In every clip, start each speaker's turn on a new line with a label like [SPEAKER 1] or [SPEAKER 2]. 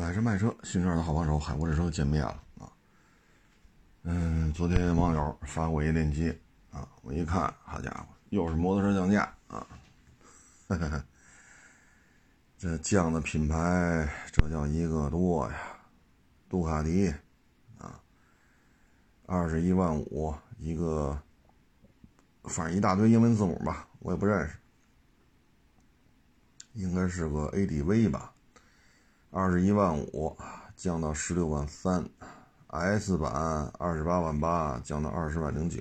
[SPEAKER 1] 买车卖车，新车的好帮手，海阔试车见面了啊！嗯，昨天网友发过一链接啊，我一看，好家伙，又是摩托车降价啊！这降的品牌，这叫一个多呀！杜卡迪啊，二十一万五一个，反正一大堆英文字母吧，我也不认识，应该是个 ADV 吧。二十一万五降到十六万三，S 版二十八万八降到二十万零九。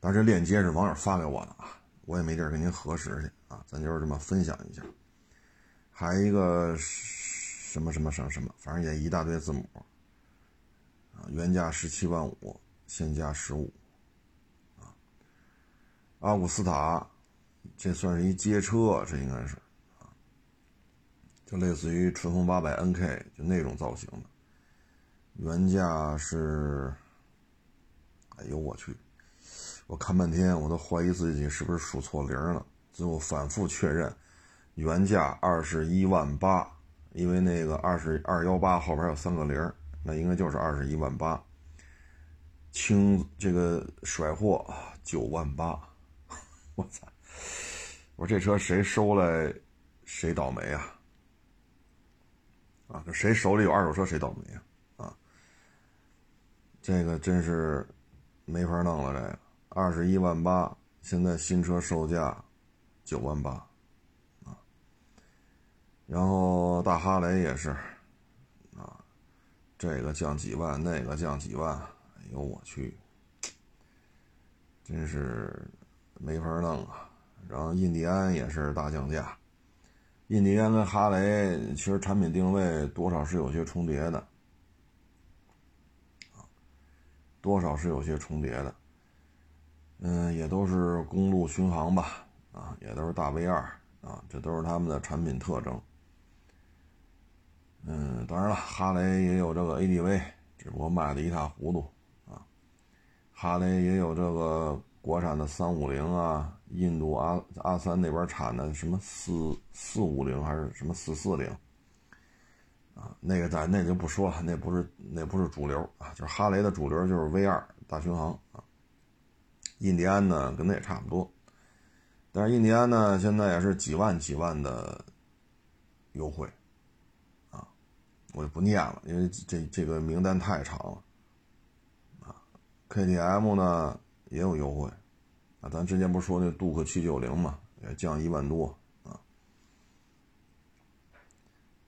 [SPEAKER 1] 但这链接是网友发给我的啊，我也没地儿跟您核实去啊，咱就是这么分享一下。还一个什么什么什么什么，反正也一大堆字母啊，原价十七万五，现价十五啊。阿古斯塔，这算是一街车，这应该是。类似于春风八百 NK，就那种造型的，原价是，哎呦我去，我看半天我都怀疑自己是不是数错零了，最后反复确认，原价二十一万八，因为那个二十二幺八后边有三个零，那应该就是二十一万八，清这个甩货九万八，我操，我说这车谁收来谁倒霉啊！啊，这谁手里有二手车谁倒霉啊！啊，这个真是没法弄了。这个二十一万八，现在新车售价九万八，啊，然后大哈雷也是，啊，这个降几万，那个降几万，哎呦我去，真是没法弄啊！然后印第安也是大降价。印第安跟哈雷其实产品定位多少是有些重叠的，多少是有些重叠的，嗯，也都是公路巡航吧，啊，也都是大 V 二，啊，这都是他们的产品特征。嗯，当然了，哈雷也有这个 ADV，只不过卖的一塌糊涂，啊，哈雷也有这个。国产的三五零啊，印度阿阿三那边产的什么四四五零还是什么四四零啊？那个咱那就不说了，那不是那不是主流啊，就是哈雷的主流就是 V 二大巡航啊。印第安呢跟那也差不多，但是印第安呢现在也是几万几万的优惠啊，我就不念了，因为这这个名单太长了啊。KTM 呢？也有优惠，啊，咱之前不是说那杜克七九零嘛，也降一万多啊。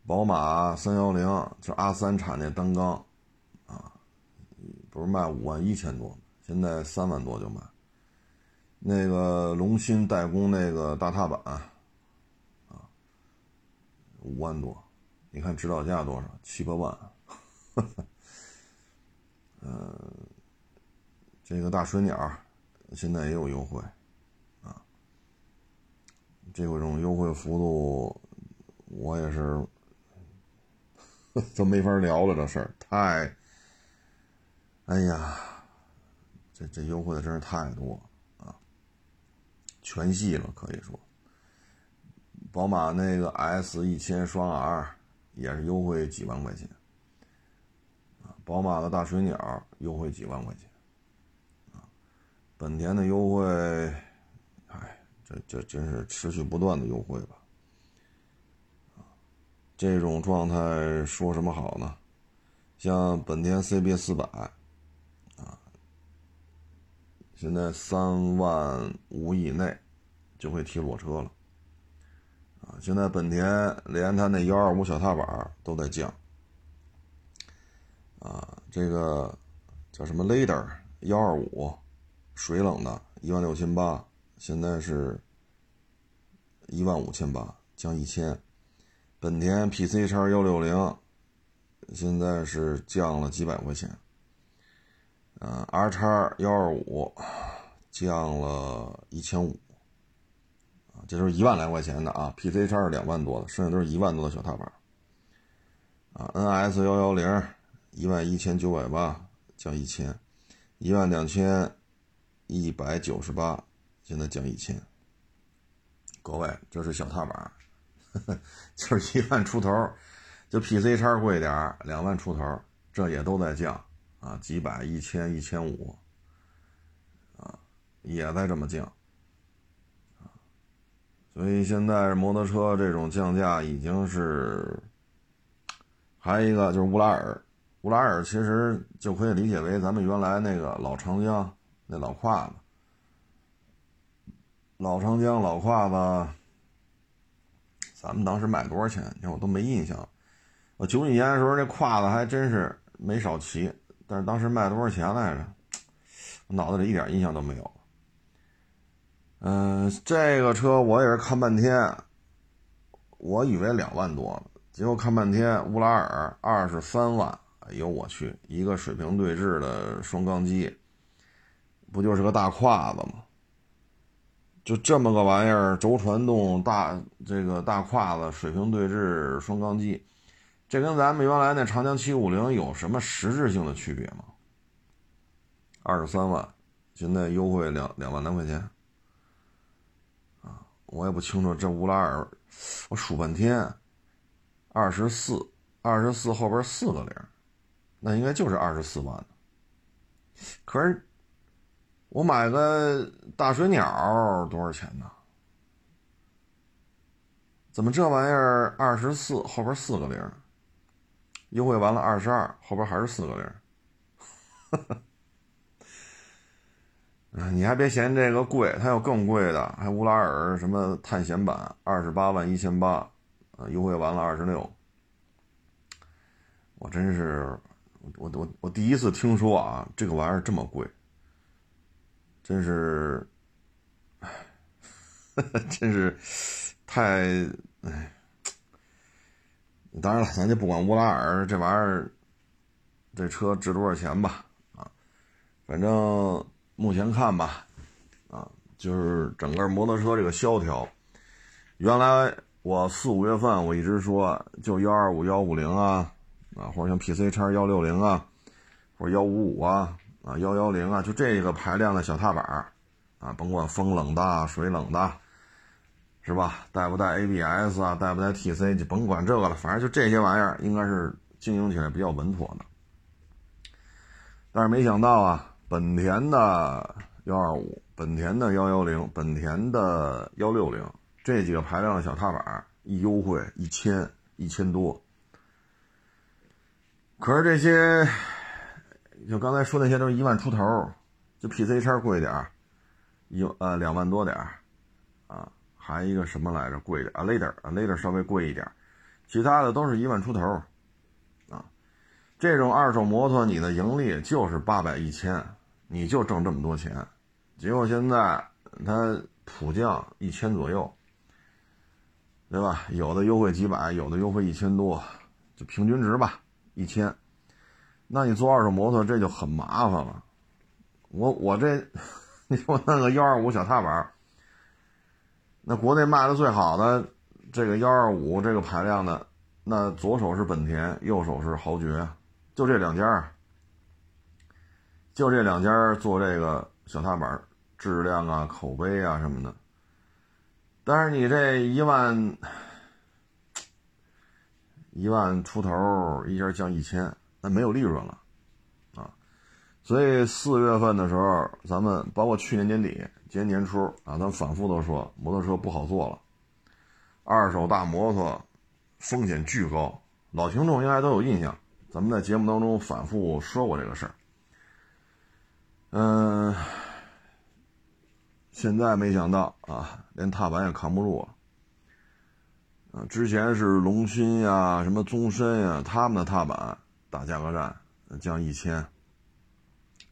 [SPEAKER 1] 宝马三幺零就阿三产那单缸，啊，不是卖五万一千多，现在三万多就卖。那个龙芯代工那个大踏板，啊，五万多，你看指导价多少？七八万，嗯。这个大水鸟现在也有优惠，啊，这种优惠幅度我也是都没法聊了。这事儿太，哎呀，这这优惠的真是太多啊，全系了可以说。宝马那个 S 一千双 R 也是优惠几万块钱，宝马的大水鸟优惠几万块钱。本田的优惠，哎，这这真是持续不断的优惠吧？这种状态说什么好呢？像本田 CB 四百，啊，现在三万五以内就会提裸车了，啊，现在本田连它那幺二五小踏板都在降，啊，这个叫什么 Leader 幺二五。水冷的，一万六千八，现在是一万五千八，降一千。本田 PC 叉幺六零，现在是降了几百块钱。嗯，R 叉幺二五降了一千五，啊，这都是一万来块钱的啊。PC 叉是两万多的，剩下都是一万多的小踏板。啊，NS 幺幺零一万一千九百八，降一千，一万两千。一百九十八，现在降一千。各位，这是小踏板，就是一万出头，就 PC 叉贵点两万出头，这也都在降。啊，几百、一千、一千五，啊，也在这么降，所以现在摩托车这种降价已经是，还有一个就是乌拉尔，乌拉尔其实就可以理解为咱们原来那个老长江那老胯子，老长江老胯子，咱们当时卖多少钱？你看我都没印象。我九几年的时候，这胯子还真是没少骑，但是当时卖多少钱来着？我脑子里一点印象都没有。嗯，这个车我也是看半天，我以为两万多呢，结果看半天乌拉尔二十三万，哎呦我去，一个水平对置的双缸机，不就是个大胯子吗？就这么个玩意儿，轴传动大这个大胯子水平对置双缸机。这跟咱们原来那长江七五零有什么实质性的区别吗？二十三万，现在优惠两两万来块钱，啊，我也不清楚这乌拉尔，我数半天，二十四，二十四后边四个零，那应该就是二十四万可是我买个大水鸟多少钱呢？怎么这玩意儿二十四后边四个零？优惠完了二十二，后边还是四个零。你还别嫌这个贵，它有更贵的，还乌拉尔什么探险版，二十八万一千八，啊，优惠完了二十六。我真是，我我我第一次听说啊，这个玩意儿这么贵，真是，真是太哎。当然了，咱就不管乌拉尔这玩意儿，这车值多少钱吧，啊，反正目前看吧，啊，就是整个摩托车这个萧条，原来我四五月份我一直说就幺二五幺五零啊，啊，或者像 PC 叉幺六零啊，或者幺五五啊，啊幺幺零啊，就这个排量的小踏板啊，甭管风冷的、水冷的。是吧？带不带 ABS 啊？带不带 TC？就甭管这个了，反正就这些玩意儿，应该是经营起来比较稳妥的。但是没想到啊，本田的幺二五、本田的幺幺零、本田的幺六零这几个排量的小踏板一优惠一千一千多。可是这些，就刚才说那些都是一万出头，就 PC 叉贵点儿，一呃两万多点儿。还一个什么来着？贵点 a l a d e r a l a d e r 稍微贵一点，其他的都是一万出头，啊，这种二手摩托你的盈利就是八百一千，你就挣这么多钱，结果现在它普降一千左右，对吧？有的优惠几百，有的优惠一千多，就平均值吧，一千。那你做二手摩托这就很麻烦了，我我这，你说那个幺二五小踏板。那国内卖的最好的这个幺二五这个排量的，那左手是本田，右手是豪爵，就这两家，就这两家做这个小踏板，质量啊、口碑啊什么的。但是你这一万一万出头，一家降一千，没有利润了啊。所以四月份的时候，咱们包括去年年底。今年年初啊，咱反复都说摩托车不好做了，二手大摩托风险巨高，老听众应该都有印象，咱们在节目当中反复说过这个事儿。嗯，现在没想到啊，连踏板也扛不住了。啊，之前是龙芯呀、什么宗申呀，他们的踏板打价格战降一千，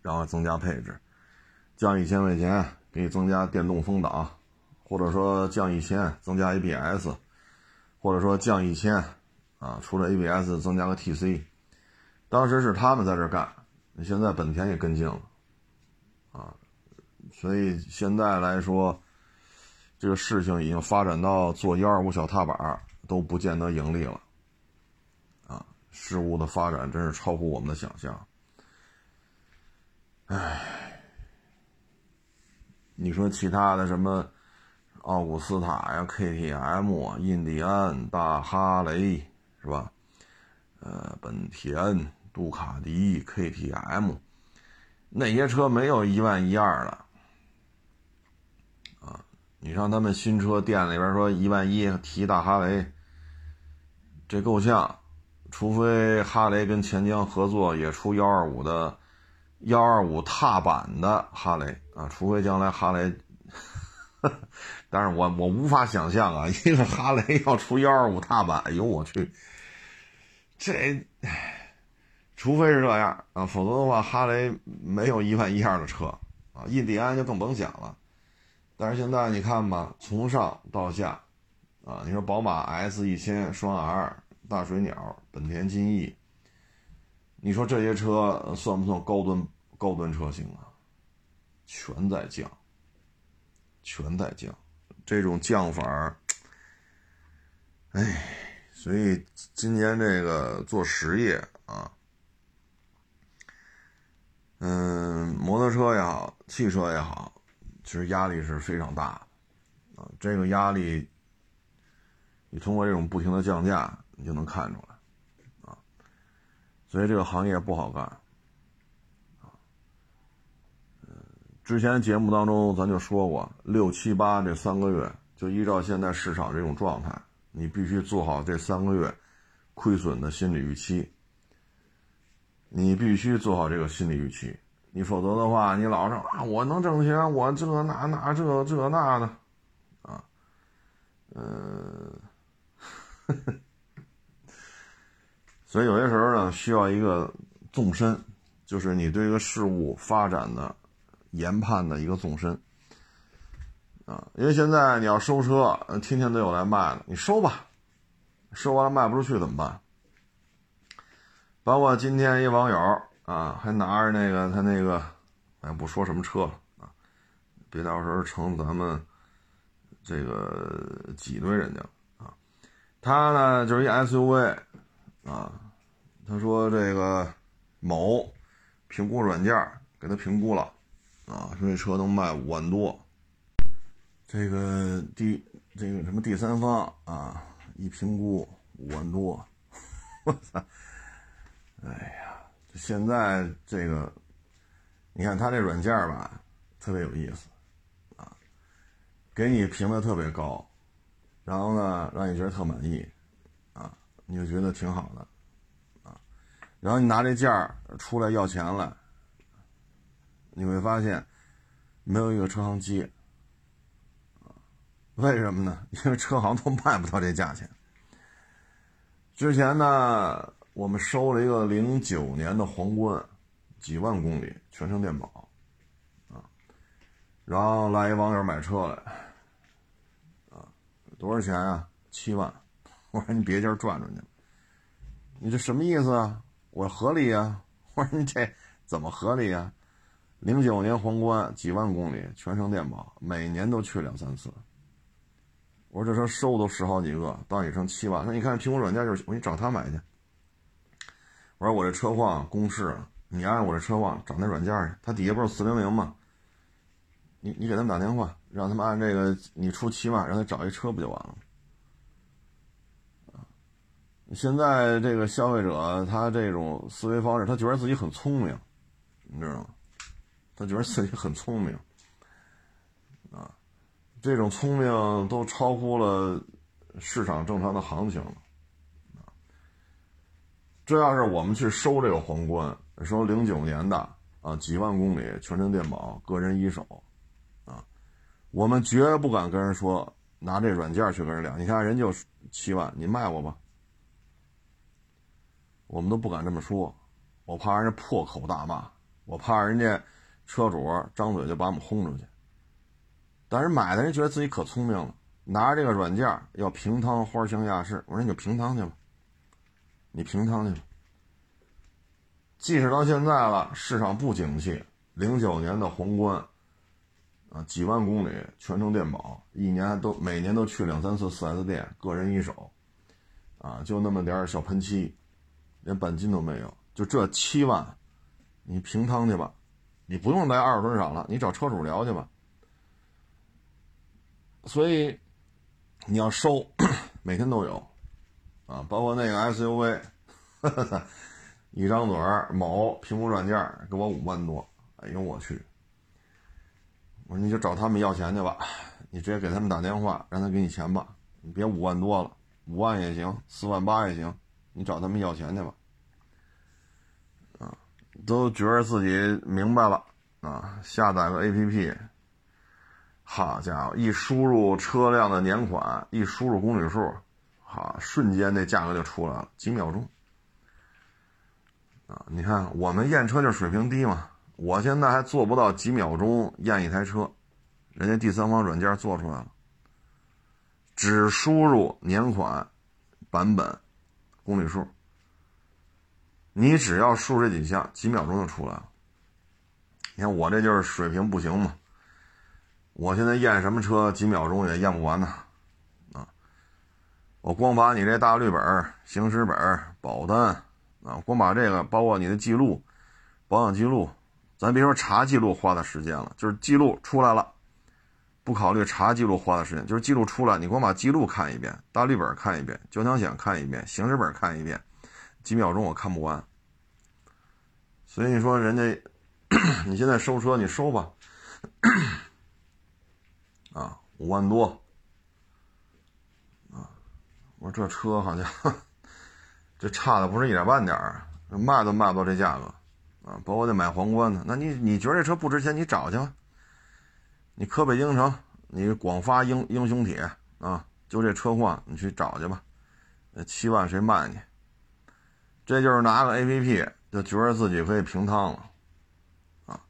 [SPEAKER 1] 然后增加配置，降一千块钱。给你增加电动风挡，或者说降一千增加 ABS，或者说降一千啊，除了 ABS 增加个 TC。当时是他们在这干，现在本田也跟进了啊，所以现在来说，这个事情已经发展到做幺二五小踏板都不见得盈利了，事物的发展真是超乎我们的想象，唉。你说其他的什么奥古斯塔呀、KTM、印第安、大哈雷是吧？呃，本田、杜卡迪、KTM，那些车没有一万一二的。啊，你让他们新车店里边说一万一提大哈雷，这够呛。除非哈雷跟钱江合作也出幺二五的幺二五踏板的哈雷啊，除非将来哈雷，但是我我无法想象啊，一个哈雷要出幺二五踏板，哎呦我去，这，除非是这样啊，否则的话哈雷没有一万一二的车啊，印第安就更甭想了。但是现在你看吧，从上到下啊，你说宝马 S 一千双 R。大水鸟、本田金翼，你说这些车算不算高端高端车型啊？全在降，全在降，这种降法儿，哎，所以今年这个做实业啊，嗯，摩托车也好，汽车也好，其实压力是非常大的啊。这个压力，你通过这种不停的降价。你就能看出来，啊，所以这个行业不好干，啊，之前节目当中咱就说过，六七八这三个月，就依照现在市场这种状态，你必须做好这三个月亏损的心理预期，你必须做好这个心理预期，你否则的话，你老是啊，我能挣钱，我这那那这这那的，啊，嗯，呵呵。所以有些时候呢，需要一个纵深，就是你对一个事物发展的研判的一个纵深啊。因为现在你要收车，天天都有来卖的，你收吧，收完了卖不出去怎么办？包括今天一网友啊，还拿着那个他那个，哎，不说什么车了啊，别到时候成咱们这个挤兑人家啊。他呢就是一 SUV 啊。他说：“这个某评估软件给他评估了，啊，说这车能卖五万多。这个第这个什么第三方啊，一评估五万多，我操！哎呀，现在这个，你看他这软件吧，特别有意思，啊，给你评的特别高，然后呢，让你觉得特满意，啊，你就觉得挺好的。”然后你拿这价出来要钱来，你会发现没有一个车行接，为什么呢？因为车行都卖不到这价钱。之前呢，我们收了一个零九年的皇冠，几万公里，全程电保，啊，然后来一网友买车来，啊，多少钱啊？七万。我说你别地儿转转去，你这什么意思啊？我说合理呀，我说你这怎么合理呀？零九年皇冠几万公里，全程电保，每年都去两三次。我说这车收都十好几个，到你剩七万，那你看苹果软件就是，我给你找他买去。我说我这车况公示，你按我这车况找那软件去，他底下不是四零零吗？你你给他们打电话，让他们按这个，你出七万，让他找一车不就完了？现在这个消费者，他这种思维方式，他觉得自己很聪明，你知道吗？他觉得自己很聪明，啊，这种聪明都超乎了市场正常的行情了，啊，这要是我们去收这个皇冠，收零九年的啊，几万公里全程电保，个人一手，啊，我们绝不敢跟人说拿这软件去跟人聊，你看人就七万，你卖我吧。我们都不敢这么说，我怕人家破口大骂，我怕人家车主张嘴就把我们轰出去。但是买的人觉得自己可聪明了，拿着这个软件要平摊花香亚市，我说你就平摊去吧，你平摊去吧。即使到现在了，市场不景气，零九年的皇冠啊，几万公里全程电保，一年都每年都去两三次四 S 店，个人一手，啊，就那么点小喷漆。连钣金都没有，就这七万，你平摊去吧，你不用在二手车市场了，你找车主聊去吧。所以你要收，每天都有，啊，包括那个 SUV，一张嘴儿某评估软件给我五万多，哎呦我去！我说你就找他们要钱去吧，你直接给他们打电话，让他给你钱吧，你别五万多了，五万也行，四万八也行，你找他们要钱去吧。啊，都觉得自己明白了啊，下载个 APP，好家伙，一输入车辆的年款，一输入公里数，好，瞬间那价格就出来了，几秒钟。啊，你看我们验车就水平低嘛，我现在还做不到几秒钟验一台车，人家第三方软件做出来了，只输入年款、版本、公里数，你只要数这几项，几秒钟就出来了。你看我这就是水平不行嘛，我现在验什么车几秒钟也验不完呢，啊，我光把你这大绿本、行驶本、保单。啊，光把这个包括你的记录、保养记录，咱别说查记录花的时间了，就是记录出来了，不考虑查记录花的时间，就是记录出来，你光把记录看一遍，大绿本看一遍，交强险看一遍，行驶本看一遍，几秒钟我看不完。所以你说人家，你现在收车你收吧，啊，五万多，啊，我说这车好像。这差的不是一点半点儿，卖都卖不到这价格，啊，包括得买皇冠呢。那你你觉得这车不值钱，你找去吧。你河北京城，你广发英英雄帖啊，就这车况，你去找去吧。那七万谁卖你？这就是拿个 A P P 就觉得自己可以平摊了，啊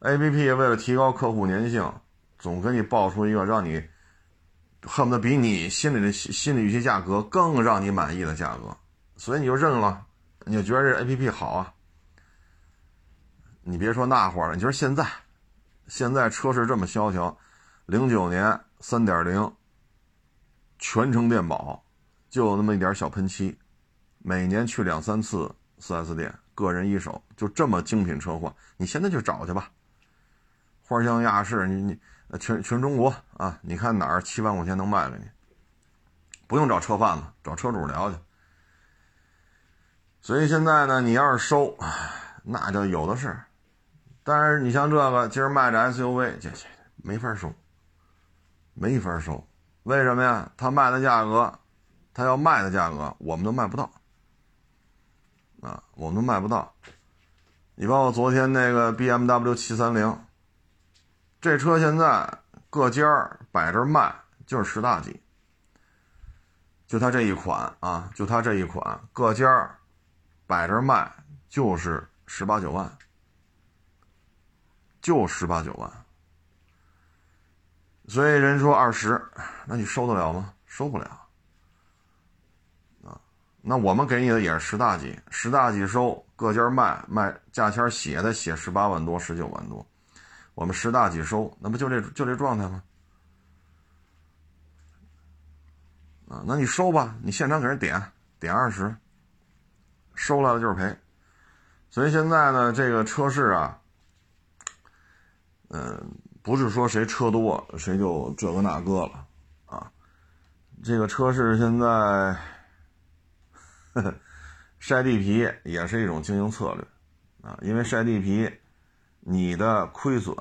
[SPEAKER 1] ，A P P 为了提高客户粘性，总给你报出一个让你恨不得比你心里的心理预期价格更让你满意的价格。所以你就认了，你就觉得这 A P P 好啊？你别说那会儿了，你说现在，现在车市这么萧条，零九年三点零，全程电保，就那么一点小喷漆，每年去两三次四 S 店，个人一手，就这么精品车货，你现在就找去吧。花乡亚市，你你全全中国啊，你看哪儿七万块钱能卖给你？不用找车贩子，找车主聊去。所以现在呢，你要是收，那就有的是。但是你像这个今儿卖着 SUV，这这没法收，没法收。为什么呀？他卖的价格，他要卖的价格，我们都卖不到。啊，我们都卖不到。你包括昨天那个 BMW 七三零，这车现在各家摆着卖，就是十大几。就它这一款啊，就它这一款，各家摆着卖就是十八九万，就十八九万。所以人说二十，那你收得了吗？收不了。啊，那我们给你的也是十大几，十大几收，各家卖卖价签写的写十八万多、十九万多，我们十大几收，那不就这就这状态吗？啊，那你收吧，你现场给人点点二十。收来了就是赔，所以现在呢，这个车市啊，嗯，不是说谁车多谁就这个那个了啊。这个车市现在 晒地皮也是一种经营策略啊，因为晒地皮，你的亏损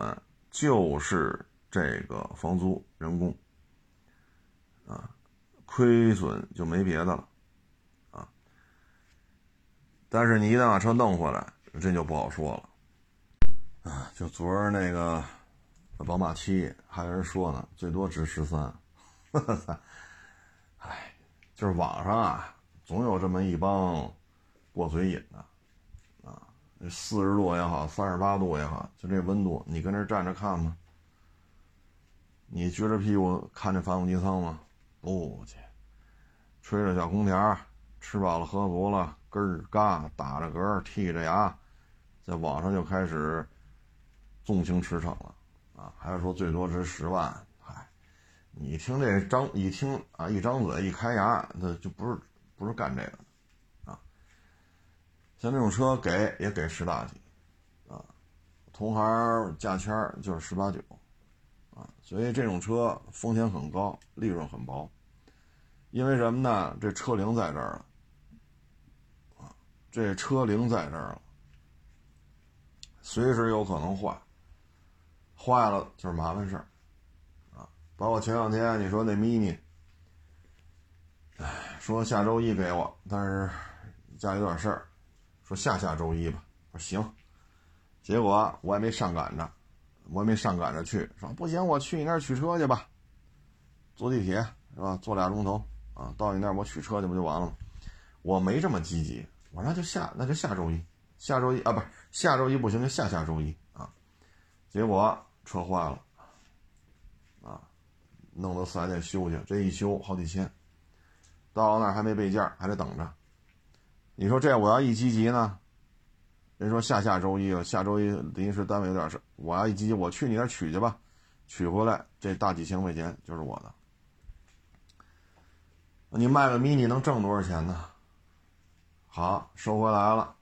[SPEAKER 1] 就是这个房租、人工啊，亏损就没别的了。啊但是你一旦把车弄回来，这就不好说了，啊，就昨儿那个宝马七，还有人说呢，最多值十三，哎，就是网上啊，总有这么一帮过嘴瘾的，啊，四十度也好，三十八度也好，就这温度，你跟这站着看吗？你撅着屁股看这发动机舱吗？不去，吹着小空调，吃饱了喝足了。根儿嘎打着嗝剔着牙，在网上就开始纵情驰骋了啊！还是说最多值十万？嗨，你听这张一听啊，一张嘴一开牙，那就不是不是干这个的啊！像这种车给也给十大几啊，同行价签就是十八九啊，所以这种车风险很高，利润很薄，因为什么呢？这车龄在这儿了。这车龄在这儿了，随时有可能坏，坏了就是麻烦事儿，啊，包括前两天你说那 mini，哎，说下周一给我，但是家里有点事儿，说下下周一吧，我说行，结果我也没上赶着，我也没上赶着去，说不行，我去你那儿取车去吧，坐地铁是吧？坐俩钟头啊，到你那儿我取车去不就完了吗？我没这么积极，我那就下那就下周一，下周一啊，不是下周一不行就下下周一啊。结果车坏了，啊，弄到四 S 店修去，这一修好几千，到那儿还没备件，还得等着。你说这我要一积极呢？人说下下周一了，下周一临时单位有点事，我要一积极，我去你那取去吧，取回来这大几千块钱就是我的。你卖个 mini 能挣多少钱呢？好，收回来了，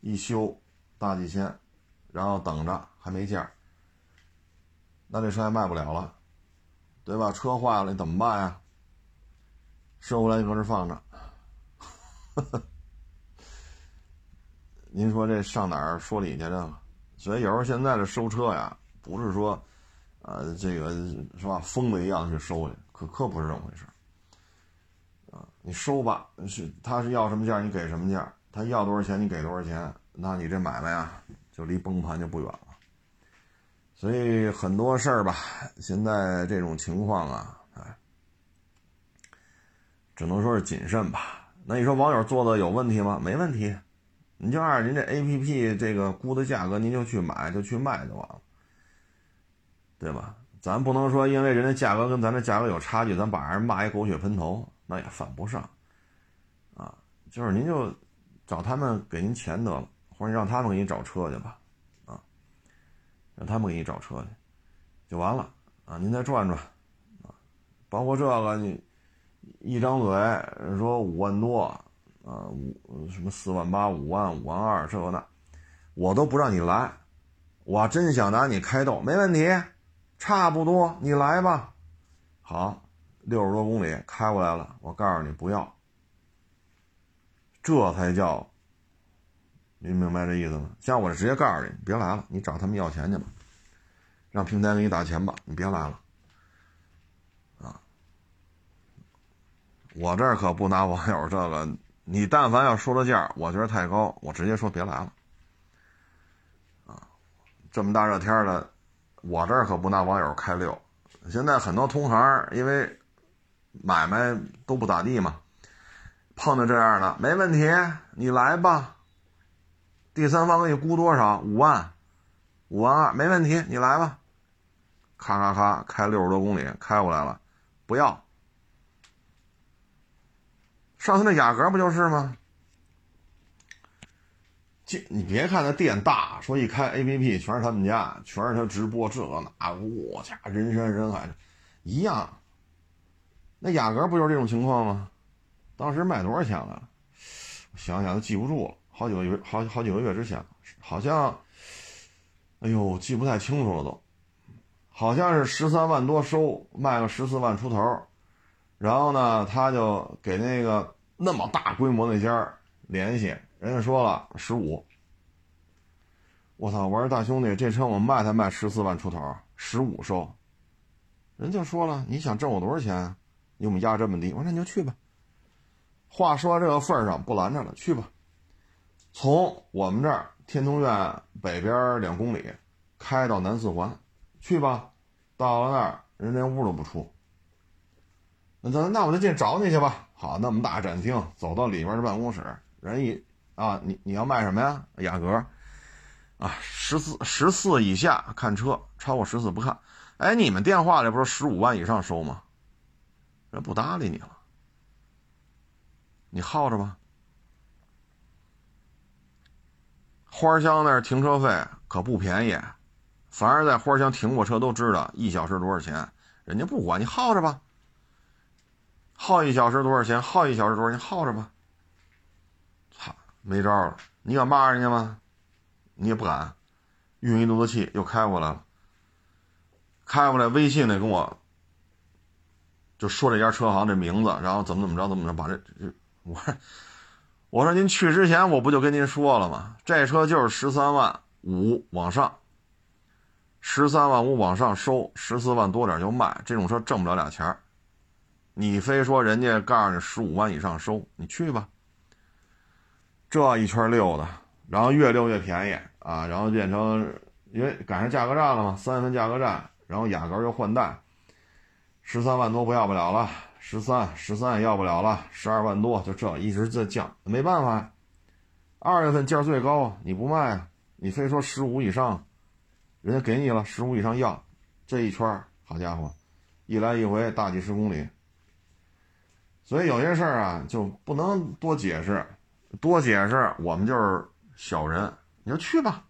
[SPEAKER 1] 一修大几千，然后等着还没件儿，那这车还卖不了了，对吧？车坏了你怎么办呀？收回来就搁这放着，您说这上哪儿说理去这个？所以有时候现在这收车呀，不是说，呃，这个是吧，疯子一样去收去，可可不是这么回事。啊，你收吧，是他是要什么价你给什么价，他要多少钱你给多少钱，那你这买卖啊就离崩盘就不远了。所以很多事儿吧，现在这种情况啊，哎，只能说是谨慎吧。那你说网友做的有问题吗？没问题，你就按您这 A P P 这个估的价格，您就去买就去卖就完了，对吧？咱不能说因为人家价格跟咱这价格有差距，咱把人骂一狗血喷头。那也犯不上，啊，就是您就找他们给您钱得了，或者让他们给你找车去吧，让他们给你找车去，就完了啊。您再转转，啊，包括这个你一张嘴说五万多，啊，五什么四万八、五万、五万二，这个那，我都不让你来。我真想拿你开斗，没问题，差不多，你来吧，好。六十多公里开过来了，我告诉你不要，这才叫，您明白这意思吗？像我直接告诉你，别来了，你找他们要钱去吧，让平台给你打钱吧，你别来了，啊，我这可不拿网友这个，你但凡要说的价，我觉得太高，我直接说别来了，啊，这么大热天的，我这可不拿网友开溜，现在很多同行因为。买卖都不咋地嘛，碰到这样的没问题，你来吧。第三方给你估多少？五万，五万二，没问题，你来吧。咔咔咔，开六十多公里开过来了，不要。上次那雅阁不就是吗？这你别看那店大，说一开 A P P 全是他们家，全是他直播这个那，我家人山人海，一样。那雅阁不就是这种情况吗？当时卖多少钱了？想想都记不住了，好几个月，好好几个月之前，好像，哎呦，记不太清楚了都，好像是十三万多收，卖个十四万出头，然后呢，他就给那个那么大规模那家联系，人家说了十五，我操，我说大兄弟，这车我卖才卖十四万出头，十五收，人就说了，你想挣我多少钱？你我们压这么低，我说那你就去吧。话说到这个份上，不拦着了，去吧。从我们这儿天通苑北边两公里开到南四环，去吧。到了那儿，人连屋都不出。那那那我就进找你去吧。好，那么大展厅，走到里边的办公室，人一啊，你你要卖什么呀？雅阁啊，十四十四以下看车，超过十四不看。哎，你们电话里不是十五万以上收吗？人不搭理你了，你耗着吧。花乡那儿停车费可不便宜，凡是在花乡停过车都知道一小时多少钱，人家不管你耗着吧。耗一小时多少钱？耗一小时多少钱？耗着吧。操，没招了，你敢骂人家吗？你也不敢，运一肚子气又开过来了，开过来微信里跟我。就说这家车行这名字，然后怎么怎么着，怎么着，把这这我我说您去之前我不就跟您说了吗？这车就是十三万五往上，十三万五往上收，十四万多点就卖。这种车挣不了俩钱儿。你非说人家告诉你十五万以上收，你去吧。这一圈溜的，然后越溜越便宜啊，然后变成因为赶上价格战了嘛，三月份价格战，然后雅阁又换代，十三万多不要不了了，十三十三也要不了了，十二万多就这一直在降，没办法，二月份价最高，你不卖啊，你非说十五以上，人家给你了十五以上要，这一圈好家伙，一来一回大几十公里。所以有些事儿啊，就不能多解释，多解释我们就是小人。你就去吧，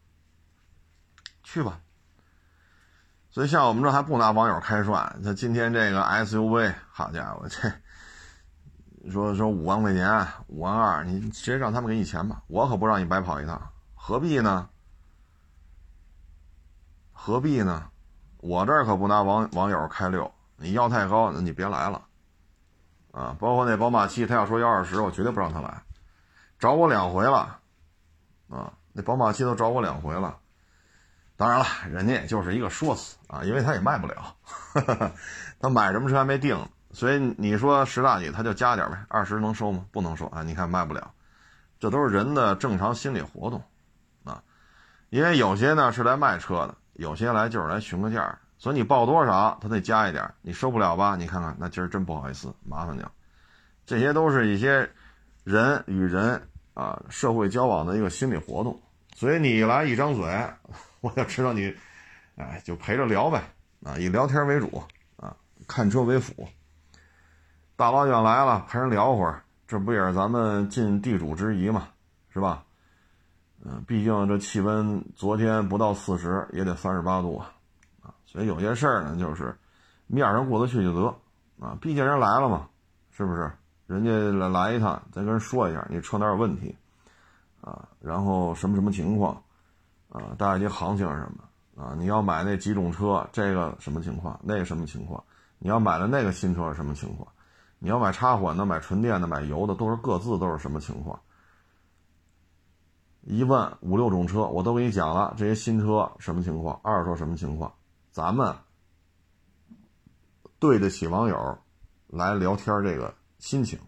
[SPEAKER 1] 去吧。所以像我们这还不拿网友开涮，他今天这个 SUV，好家伙，这说说五万块钱，五万二，你直接让他们给你钱吧，我可不让你白跑一趟，何必呢？何必呢？我这儿可不拿网网友开溜，你要太高，那你别来了。啊，包括那宝马七，他要说要二十，我绝对不让他来，找我两回了，啊，那宝马七都找我两回了。当然了，人家也就是一个说辞啊，因为他也卖不了，他买什么车还没定，所以你说十大几，他就加点呗，二十能收吗？不能收啊，你看卖不了，这都是人的正常心理活动，啊，因为有些呢是来卖车的，有些来就是来询个价。所以你报多少，他得加一点，你收不了吧？你看看，那今儿真不好意思，麻烦你了。这些都是一些人与人啊社会交往的一个心理活动。所以你来一张嘴，我就知道你，哎，就陪着聊呗，啊，以聊天为主啊，看车为辅。大老远来了，陪人聊会儿，这不也是咱们尽地主之谊嘛，是吧？嗯，毕竟这气温昨天不到四十，也得三十八度啊。所以有些事儿呢，就是面上过得去就得啊，毕竟人来了嘛，是不是？人家来来一趟，咱跟人说一下，你车哪有问题啊？然后什么什么情况啊？大概你行情是什么啊？你要买那几种车，这个什么情况？那个什么情况？你要买的那个新车是什么情况？你要买插混的、买纯电的、买油的，都是各自都是什么情况？一问五六种车，我都给你讲了，这些新车什么情况？二手车什么情况？咱们对得起网友来聊天这个心情，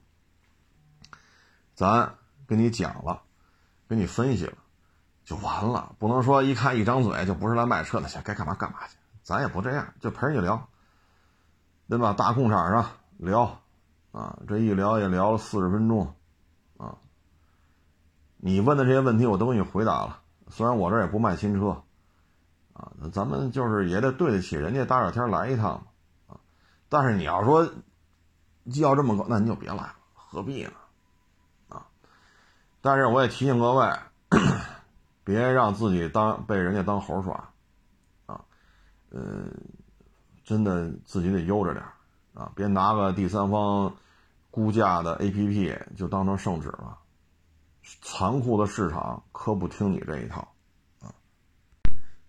[SPEAKER 1] 咱跟你讲了，给你分析了，就完了。不能说一看一张嘴就不是来卖车的，去该干嘛干嘛去。咱也不这样，就陪你聊，对吧？大空场上聊，啊，这一聊也聊了四十分钟，啊，你问的这些问题我都给你回答了。虽然我这也不卖新车。啊，咱们就是也得对得起人家大热天来一趟啊。但是你要说要这么高，那你就别来了，何必呢？但是我也提醒各位，别让自己当被人家当猴耍啊。呃，真的自己得悠着点啊，别拿个第三方估价的 APP 就当成圣旨了。残酷的市场可不听你这一套。啊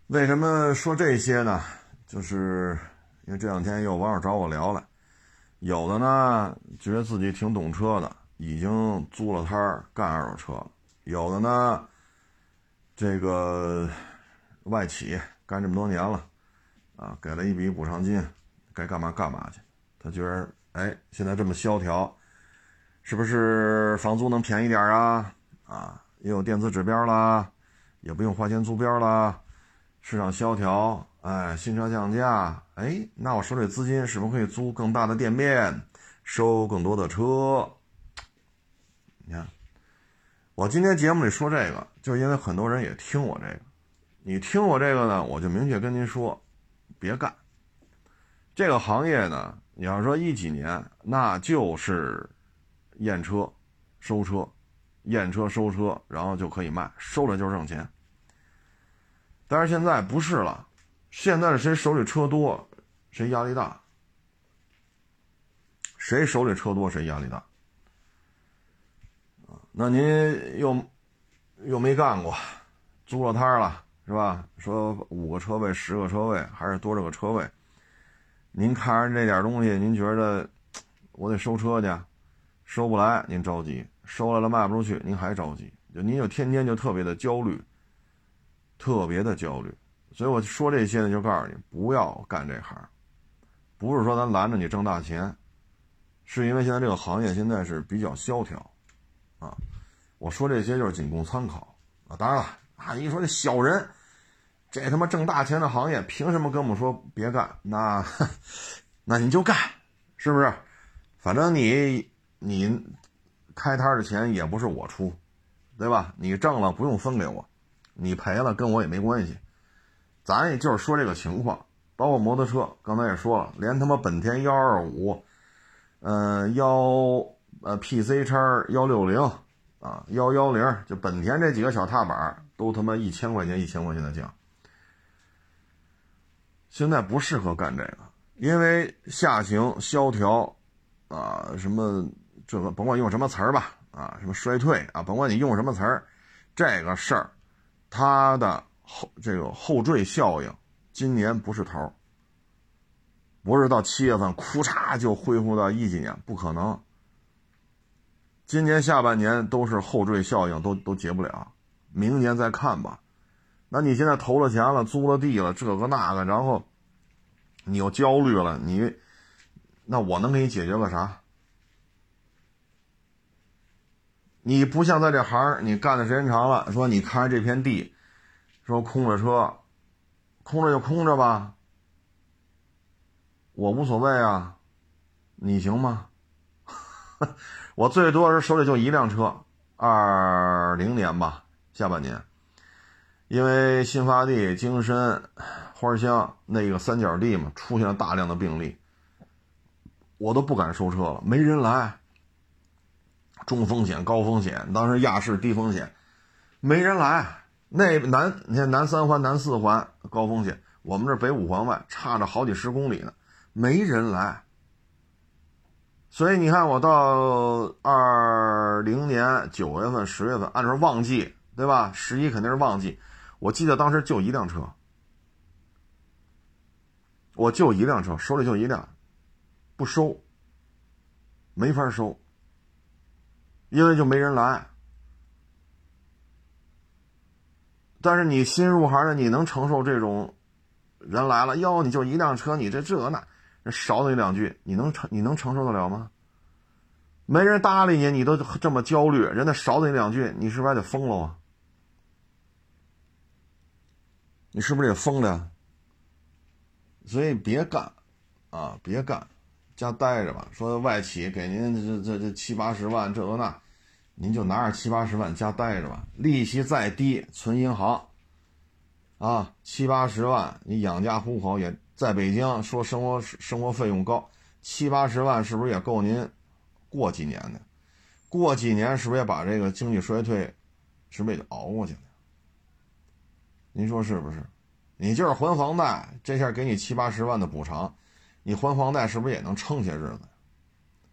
[SPEAKER 1] 为什么说这些呢？就是因为这两天有网友找我聊了，有的呢觉得自己挺懂车的，已经租了摊儿干二手车了；有的呢，这个外企干这么多年了，啊，给了一笔补偿金，该干嘛干嘛去。他觉得，哎，现在这么萧条，是不是房租能便宜点啊？啊，也有电子指标啦，也不用花钱租标啦。市场萧条，哎，新车降价，哎，那我手里资金是不是可以租更大的店面，收更多的车？你看，我今天节目里说这个，就是因为很多人也听我这个。你听我这个呢，我就明确跟您说，别干。这个行业呢，你要说一几年，那就是验车、收车、验车、收车，然后就可以卖，收了就挣钱。但是现在不是了，现在谁手里车多，谁压力大。谁手里车多，谁压力大。那您又又没干过，租了摊了是吧？说五个车位、十个车位，还是多少个车位？您看着这点东西，您觉得我得收车去，收不来您着急，收来了卖不出去您还着急，就您就天天就特别的焦虑，特别的焦虑。所以我说这些呢，就告诉你不要干这行，不是说咱拦着你挣大钱，是因为现在这个行业现在是比较萧条，啊，我说这些就是仅供参考啊。当然了啊，你说这小人，这他妈挣大钱的行业，凭什么跟我们说别干？那那你就干，是不是？反正你。你开摊的钱也不是我出，对吧？你挣了不用分给我，你赔了跟我也没关系。咱也就是说这个情况，包括摩托车，刚才也说了，连他妈本田幺二五，嗯幺呃 PC 叉幺六零啊幺幺零，就本田这几个小踏板都他妈一千块钱一千块钱的价。现在不适合干这个，因为下行萧条啊什么。这个甭管用什么词儿吧，啊，什么衰退啊，甭管你用什么词儿，这个事儿，它的后这个后缀效应，今年不是头不是到七月份，库嚓就恢复到一几年，不可能。今年下半年都是后缀效应，都都结不了，明年再看吧。那你现在投了钱了，租了地了，这个那个，然后你又焦虑了，你那我能给你解决个啥？你不像在这行，你干的时间长了，说你看着这片地，说空着车，空着就空着吧，我无所谓啊，你行吗？我最多是手里就一辆车，二零年吧，下半年，因为新发地、京深、花乡那个三角地嘛，出现了大量的病例，我都不敢收车了，没人来。中风险、高风险，当时亚市低风险，没人来。那南你看南三环、南四环高风险，我们这北五环外差着好几十公里呢，没人来。所以你看，我到二零年九月份、十月份，按说旺季对吧？十一肯定是旺季。我记得当时就一辆车，我就一辆车，手里就一辆，不收，没法收。因为就没人来，但是你新入行的，你能承受这种人来了哟？你就一辆车，你这这那少你两句，你能承你能承受得了吗？没人搭理你，你都这么焦虑，人家少你两句，你是不是还得疯了啊？你是不是也疯了？所以别干啊，别干，家待着吧。说外企给您这这这七八十万，这个那。您就拿着七八十万家待着吧，利息再低存银行，啊，七八十万你养家糊口也在北京，说生活生活费用高，七八十万是不是也够您过几年的？过几年是不是也把这个经济衰退，是不是也熬过去了？您说是不是？你就是还房贷，这下给你七八十万的补偿，你还房贷是不是也能撑些日子？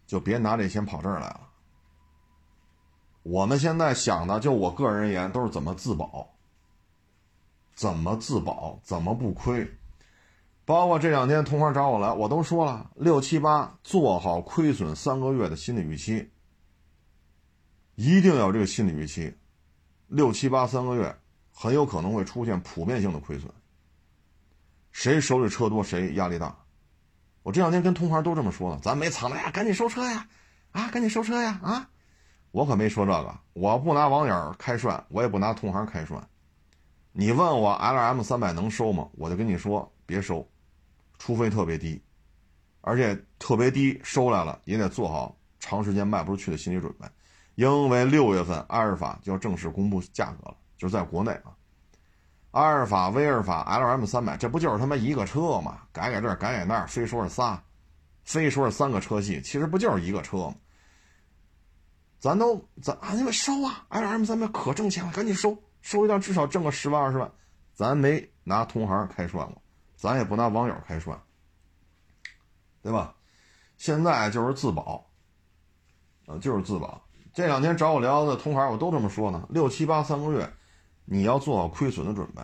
[SPEAKER 1] 就别拿这钱跑这儿来了。我们现在想的，就我个人而言，都是怎么自保，怎么自保，怎么不亏。包括这两天同行找我来，我都说了，六七八做好亏损三个月的心理预期，一定要有这个心理预期。六七八三个月很有可能会出现普遍性的亏损。谁手里车多，谁压力大。我这两天跟同行都这么说了，咱没藏着呀，赶紧收车呀，啊，赶紧收车呀，啊。我可没说这个，我不拿网友开涮，我也不拿同行开涮。你问我 L M 三百能收吗？我就跟你说别收，除非特别低，而且特别低收来了也得做好长时间卖不出去的心理准备，因为六月份阿尔法就要正式公布价格了，就是在国内啊，阿尔法、威尔法、L M 三百，这不就是他妈一个车吗？改改这儿，改改那儿，非说是仨，非说是三个车系，其实不就是一个车吗？咱都咱啊，你们收啊！L M 三百可挣钱了，赶紧收，收一辆至少挣个十万二十万。咱没拿同行开涮过，咱也不拿网友开涮，对吧？现在就是自保，啊，就是自保。这两天找我聊的同行，我都这么说呢。六七八三个月，你要做好亏损的准备。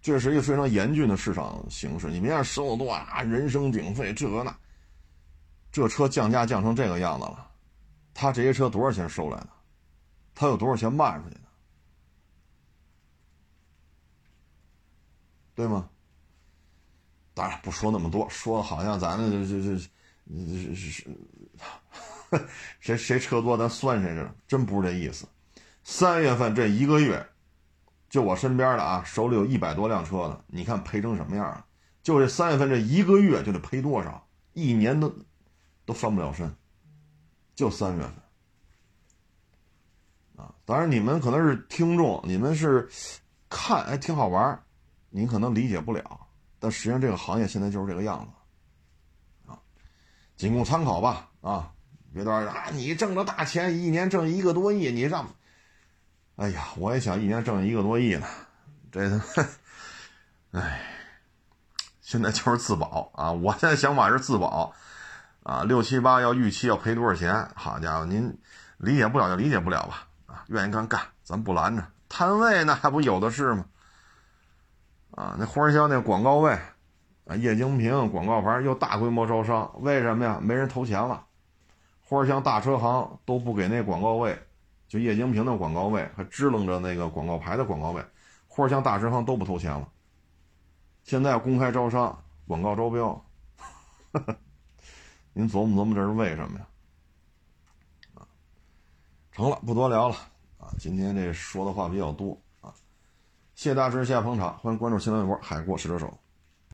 [SPEAKER 1] 这是一个非常严峻的市场形势，你别看收的多啊，人声鼎沸，这个那。这车降价降成这个样子了，他这些车多少钱收来的？他有多少钱卖出去对吗？当然不说那么多，说好像咱这这这这是 谁谁车多咱算谁似的，真不是这意思。三月份这一个月，就我身边的啊，手里有一百多辆车的，你看赔成什么样啊？就这三月份这一个月就得赔多少？一年都都翻不了身，就三月份啊！当然你们可能是听众，你们是看哎挺好玩，您可能理解不了，但实际上这个行业现在就是这个样子啊，仅供参考吧啊！别到时候啊，你挣着大钱，一年挣一个多亿，你让，哎呀，我也想一年挣一个多亿呢，这，哎。现在就是自保啊！我现在想法是自保，啊，六七八要预期要赔多少钱？好家伙，您理解不了就理解不了吧？啊，愿意干干，咱不拦着。摊位那还不有的是吗？啊，那花乡那广告位，啊，液晶屏广告牌又大规模招商，为什么呀？没人投钱了。花乡大车行都不给那广告位，就液晶屏的广告位，还支棱着那个广告牌的广告位，花乡大车行都不投钱了。现在要公开招商，广告招标，您琢磨琢磨这是为什么呀？啊，成了，不多聊了啊！今天这说的话比较多，谢大师，谢谢捧场，欢迎关注新浪微博海阔试车手。